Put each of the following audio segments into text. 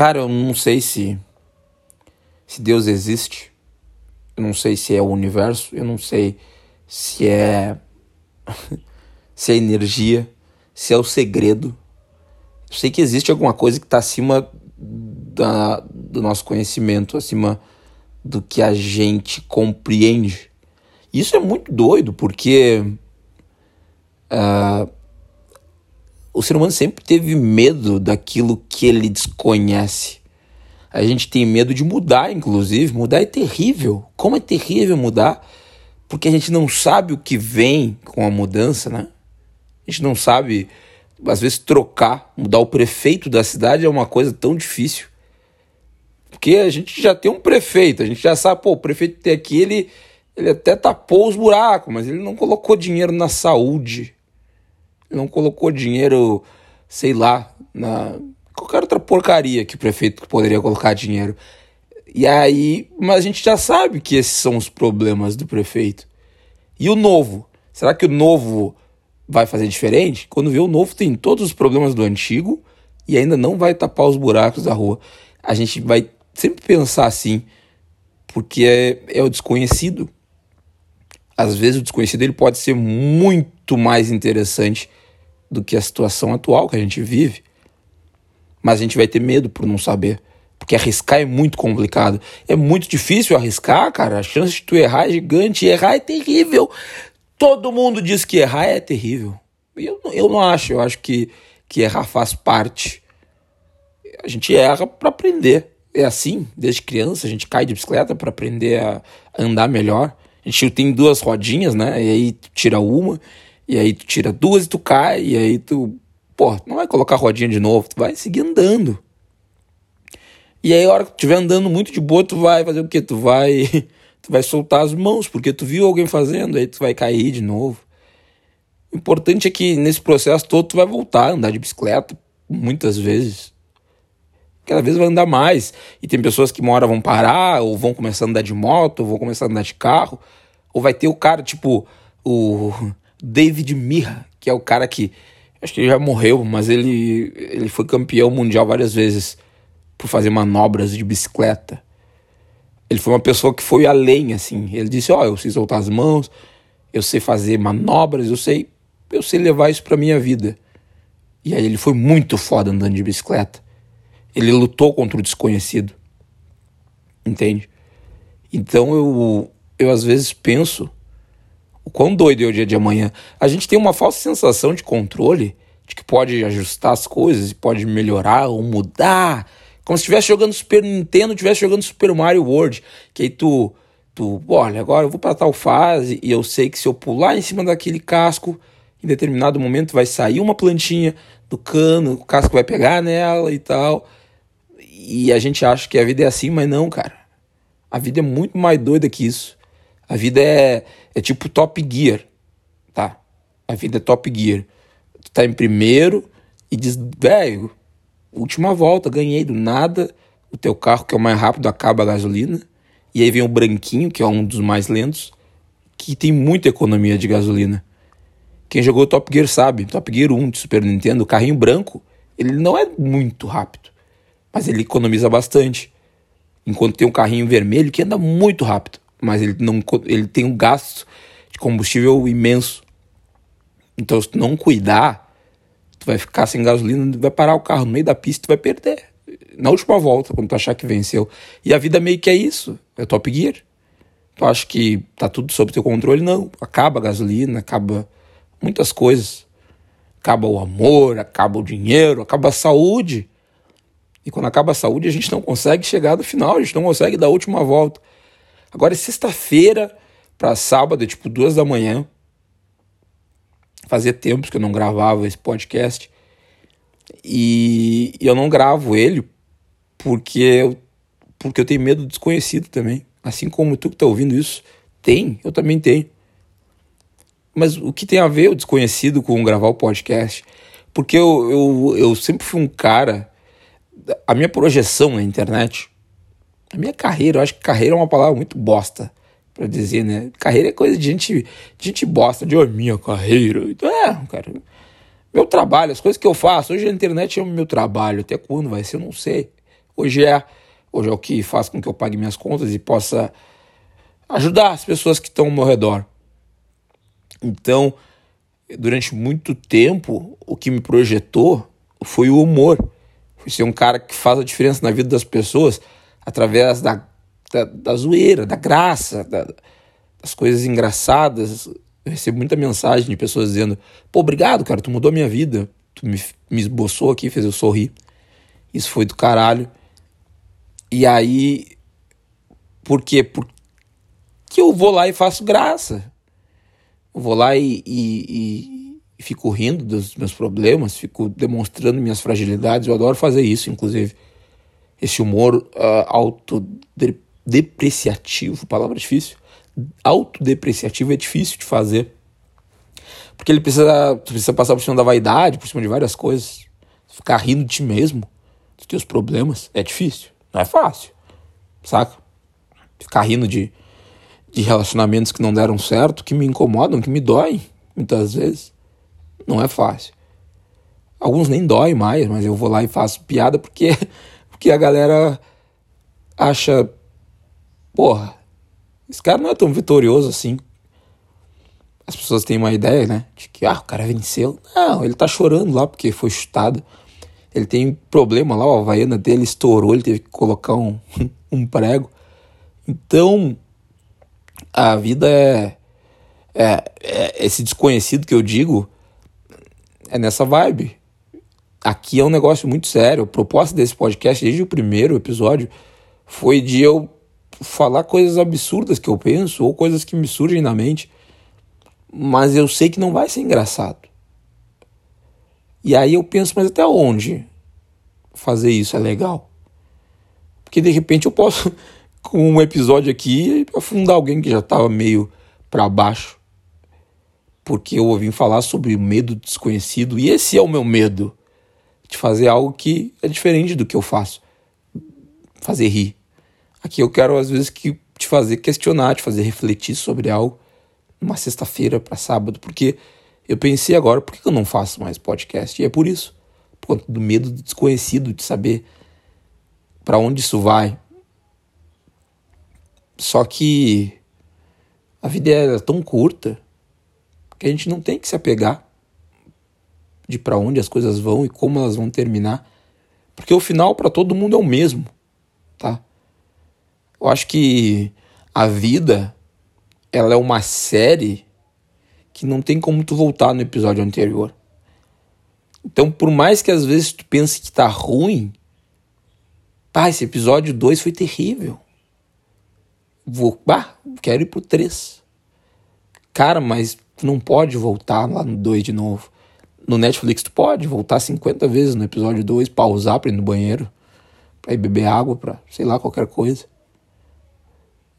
Cara, eu não sei se se Deus existe. Eu não sei se é o universo, eu não sei se é se é energia, se é o segredo. Eu sei que existe alguma coisa que está acima da, do nosso conhecimento, acima do que a gente compreende. Isso é muito doido, porque uh, o ser humano sempre teve medo daquilo que ele desconhece. A gente tem medo de mudar, inclusive. Mudar é terrível. Como é terrível mudar? Porque a gente não sabe o que vem com a mudança, né? A gente não sabe, às vezes, trocar, mudar o prefeito da cidade é uma coisa tão difícil. Porque a gente já tem um prefeito, a gente já sabe, pô, o prefeito tem aqui, ele, ele até tapou os buracos, mas ele não colocou dinheiro na saúde. Não colocou dinheiro, sei lá, na qualquer outra porcaria que o prefeito poderia colocar dinheiro. E aí, mas a gente já sabe que esses são os problemas do prefeito. E o novo? Será que o novo vai fazer diferente? Quando vê o novo tem todos os problemas do antigo e ainda não vai tapar os buracos da rua. A gente vai sempre pensar assim, porque é, é o desconhecido. Às vezes o desconhecido ele pode ser muito mais interessante do que a situação atual que a gente vive. Mas a gente vai ter medo por não saber. Porque arriscar é muito complicado. É muito difícil arriscar, cara. A chance de tu errar é gigante. E errar é terrível. Todo mundo diz que errar é terrível. Eu, eu não acho. Eu acho que, que errar faz parte. A gente erra para aprender. É assim, desde criança, a gente cai de bicicleta para aprender a andar melhor. A gente tem duas rodinhas, né? E aí tira uma, e aí tu tira duas e tu cai, e aí tu Pô, não vai colocar rodinha de novo, tu vai seguir andando. E aí, a hora que tu estiver andando muito de boa, tu vai fazer o quê? Tu vai, tu vai soltar as mãos, porque tu viu alguém fazendo, aí tu vai cair de novo. O importante é que nesse processo todo tu vai voltar a andar de bicicleta, muitas vezes. Cada vez vai andar mais. E tem pessoas que uma hora vão parar, ou vão começar a andar de moto, ou vão começar a andar de carro. Ou vai ter o cara, tipo, o David Mirra, que é o cara que Acho que ele já morreu, mas ele, ele foi campeão mundial várias vezes por fazer manobras de bicicleta. Ele foi uma pessoa que foi além, assim. Ele disse: Ó, oh, eu sei soltar as mãos, eu sei fazer manobras, eu sei, eu sei levar isso pra minha vida. E aí ele foi muito foda andando de bicicleta. Ele lutou contra o desconhecido. Entende? Então eu, eu às vezes penso o quão doido é o dia de amanhã. A gente tem uma falsa sensação de controle, de que pode ajustar as coisas, pode melhorar ou mudar. Como se estivesse jogando Super Nintendo, estivesse jogando Super Mario World. Que aí tu, tu, olha, agora eu vou para tal fase e eu sei que se eu pular em cima daquele casco, em determinado momento vai sair uma plantinha do cano, o casco vai pegar nela e tal. E a gente acha que a vida é assim, mas não, cara. A vida é muito mais doida que isso. A vida é, é tipo Top Gear, tá? A vida é Top Gear. Tu tá em primeiro e diz, velho, última volta, ganhei do nada. O teu carro, que é o mais rápido, acaba a gasolina. E aí vem o branquinho, que é um dos mais lentos, que tem muita economia de gasolina. Quem jogou Top Gear sabe. Top Gear 1 de Super Nintendo, o carrinho branco, ele não é muito rápido, mas ele economiza bastante. Enquanto tem um carrinho vermelho que anda muito rápido mas ele, não, ele tem um gasto de combustível imenso. Então, se tu não cuidar, tu vai ficar sem gasolina, vai parar o carro no meio da pista e vai perder. Na última volta, quando tu achar que venceu. E a vida meio que é isso, é Top Gear. Tu acha que tá tudo sob teu controle? Não. Acaba a gasolina, acaba muitas coisas. Acaba o amor, acaba o dinheiro, acaba a saúde. E quando acaba a saúde, a gente não consegue chegar no final, a gente não consegue dar a última volta. Agora é sexta-feira para sábado, é tipo duas da manhã. Fazia tempos que eu não gravava esse podcast. E eu não gravo ele porque eu, porque eu tenho medo do desconhecido também. Assim como tu que tá ouvindo isso tem, eu também tenho. Mas o que tem a ver o desconhecido com gravar o podcast? Porque eu, eu, eu sempre fui um cara. A minha projeção na internet a minha carreira, eu acho que carreira é uma palavra muito bosta para dizer, né? Carreira é coisa de gente, de gente bosta, de oh, minha carreira. Então, é, cara. Meu trabalho, as coisas que eu faço. Hoje a internet é o meu trabalho. Até quando vai ser, eu não sei. hoje é. Hoje é o que faz com que eu pague minhas contas e possa ajudar as pessoas que estão ao meu redor. Então, durante muito tempo, o que me projetou foi o humor. Foi ser um cara que faz a diferença na vida das pessoas através da, da, da zoeira, da graça, da, das coisas engraçadas. Eu recebo muita mensagem de pessoas dizendo: pô, obrigado, cara, tu mudou a minha vida. Tu me, me esboçou aqui, fez eu sorrir. Isso foi do caralho. E aí, por quê? Porque eu vou lá e faço graça. Eu vou lá e, e, e fico rindo dos meus problemas, fico demonstrando minhas fragilidades. Eu adoro fazer isso, inclusive. Esse humor uh, autodepreciativo, palavra difícil. Autodepreciativo é difícil de fazer. Porque ele precisa, precisa passar por cima da vaidade, por cima de várias coisas. Ficar rindo de ti mesmo, dos teus problemas, é difícil. Não é fácil. Saca? Ficar rindo de, de relacionamentos que não deram certo, que me incomodam, que me doem, muitas vezes. Não é fácil. Alguns nem dói mais, mas eu vou lá e faço piada porque, porque a galera acha, porra, esse cara não é tão vitorioso assim. As pessoas têm uma ideia, né? De que ah, o cara venceu. Não, ele tá chorando lá porque foi chutado. Ele tem problema lá, a havaiana dele estourou, ele teve que colocar um, um prego. Então, a vida é, é, é, esse desconhecido que eu digo é nessa vibe. Aqui é um negócio muito sério. A proposta desse podcast, desde o primeiro episódio, foi de eu falar coisas absurdas que eu penso ou coisas que me surgem na mente, mas eu sei que não vai ser engraçado. E aí eu penso, mas até onde fazer isso é legal? Porque de repente eu posso com um episódio aqui afundar alguém que já estava meio para baixo. Porque eu ouvi falar sobre medo desconhecido e esse é o meu medo de fazer algo que é diferente do que eu faço. Fazer rir. Aqui eu quero às vezes que te fazer questionar, te fazer refletir sobre algo numa sexta-feira para sábado, porque eu pensei agora, por que eu não faço mais podcast? E é por isso, por conta do medo do desconhecido, de saber para onde isso vai, só que a vida é tão curta que a gente não tem que se apegar de para onde as coisas vão e como elas vão terminar, porque o final para todo mundo é o mesmo, tá? Eu acho que a vida ela é uma série que não tem como tu voltar no episódio anterior. Então, por mais que às vezes tu pense que tá ruim, pá, esse episódio 2 foi terrível. Vou, bah, quero ir pro 3. Cara, mas tu não pode voltar lá no 2 de novo. No Netflix tu pode voltar 50 vezes no episódio 2, pausar pra ir no banheiro, pra ir beber água, pra sei lá, qualquer coisa.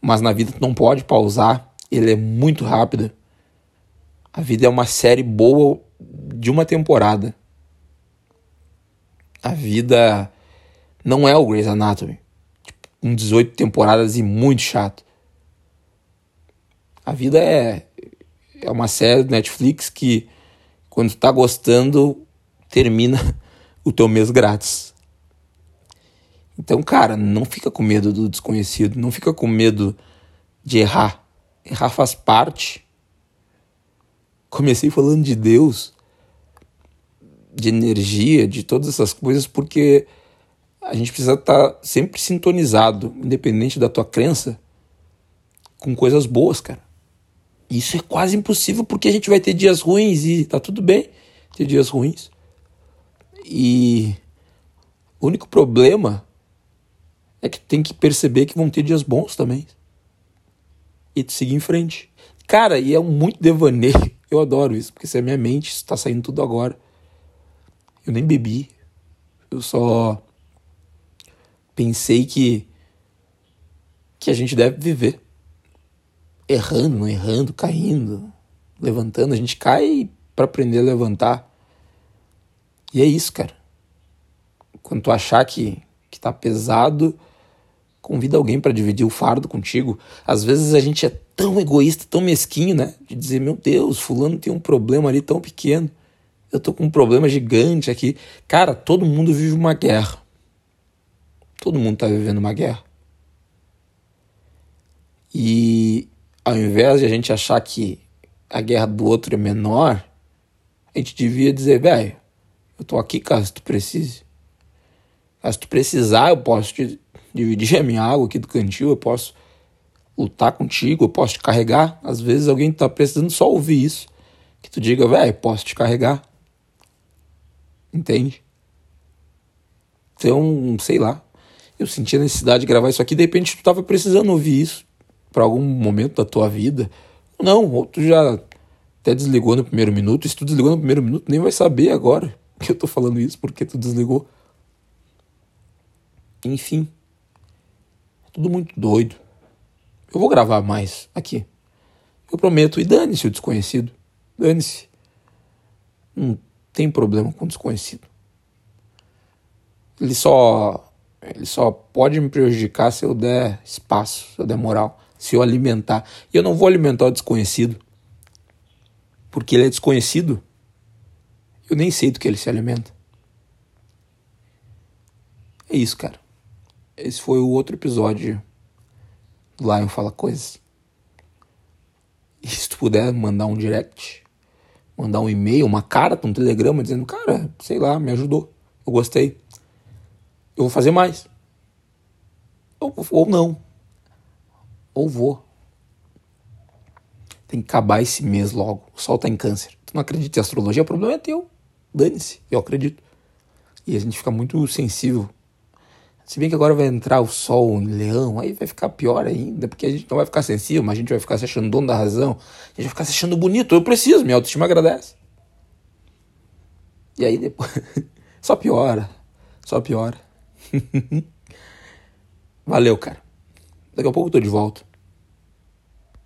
Mas na vida tu não pode pausar, ele é muito rápido. A vida é uma série boa de uma temporada. A vida não é o Grey's Anatomy com 18 temporadas e muito chato. A vida é, é uma série do Netflix que, quando tu tá gostando, termina o teu mês grátis. Então, cara, não fica com medo do desconhecido, não fica com medo de errar. Errar faz parte. Comecei falando de Deus, de energia, de todas essas coisas, porque a gente precisa estar tá sempre sintonizado, independente da tua crença, com coisas boas, cara. Isso é quase impossível porque a gente vai ter dias ruins e tá tudo bem ter dias ruins. E o único problema é que tem que perceber que vão ter dias bons também. E seguir em frente. Cara, e é um muito devaneio. Eu adoro isso, porque se é minha mente, está saindo tudo agora. Eu nem bebi. Eu só pensei que que a gente deve viver errando, não errando, caindo, levantando. A gente cai para aprender a levantar. E é isso, cara. Quando tu achar que que tá pesado, convida alguém para dividir o fardo contigo. Às vezes a gente é tão egoísta, tão mesquinho, né? De dizer, meu Deus, fulano tem um problema ali tão pequeno. Eu tô com um problema gigante aqui. Cara, todo mundo vive uma guerra Todo mundo está vivendo uma guerra. E ao invés de a gente achar que a guerra do outro é menor, a gente devia dizer, velho, eu tô aqui caso tu precise. Caso tu precisar, eu posso te dividir a minha água aqui do cantil, eu posso lutar contigo, eu posso te carregar. Às vezes alguém tá precisando só ouvir isso. Que tu diga, velho, posso te carregar. Entende? Então, sei lá. Eu senti a necessidade de gravar isso aqui, de repente tu tava precisando ouvir isso para algum momento da tua vida. Não, tu já até desligou no primeiro minuto. Se tu desligou no primeiro minuto, nem vai saber agora que eu tô falando isso, porque tu desligou. Enfim. É tudo muito doido. Eu vou gravar mais aqui. Eu prometo. E dane-se o desconhecido. Dane-se. Não tem problema com o desconhecido. Ele só. Ele só pode me prejudicar se eu der espaço, se eu der moral, se eu alimentar. E eu não vou alimentar o desconhecido. Porque ele é desconhecido. Eu nem sei do que ele se alimenta. É isso, cara. Esse foi o outro episódio do Lion Fala Coisas. E se tu puder mandar um direct, mandar um e-mail, uma carta, um telegrama dizendo, cara, sei lá, me ajudou, eu gostei. Eu vou fazer mais. Ou, ou não. Ou vou. Tem que acabar esse mês logo. O sol tá em câncer. Tu não acredita em astrologia, o problema é teu. Dane-se, eu acredito. E a gente fica muito sensível. Se bem que agora vai entrar o sol em leão, aí vai ficar pior ainda, porque a gente não vai ficar sensível, mas a gente vai ficar se achando dono da razão. A gente vai ficar se achando bonito. Eu preciso, minha autoestima agradece. E aí depois. Só piora. Só piora. Valeu, cara. Daqui a pouco eu tô de volta.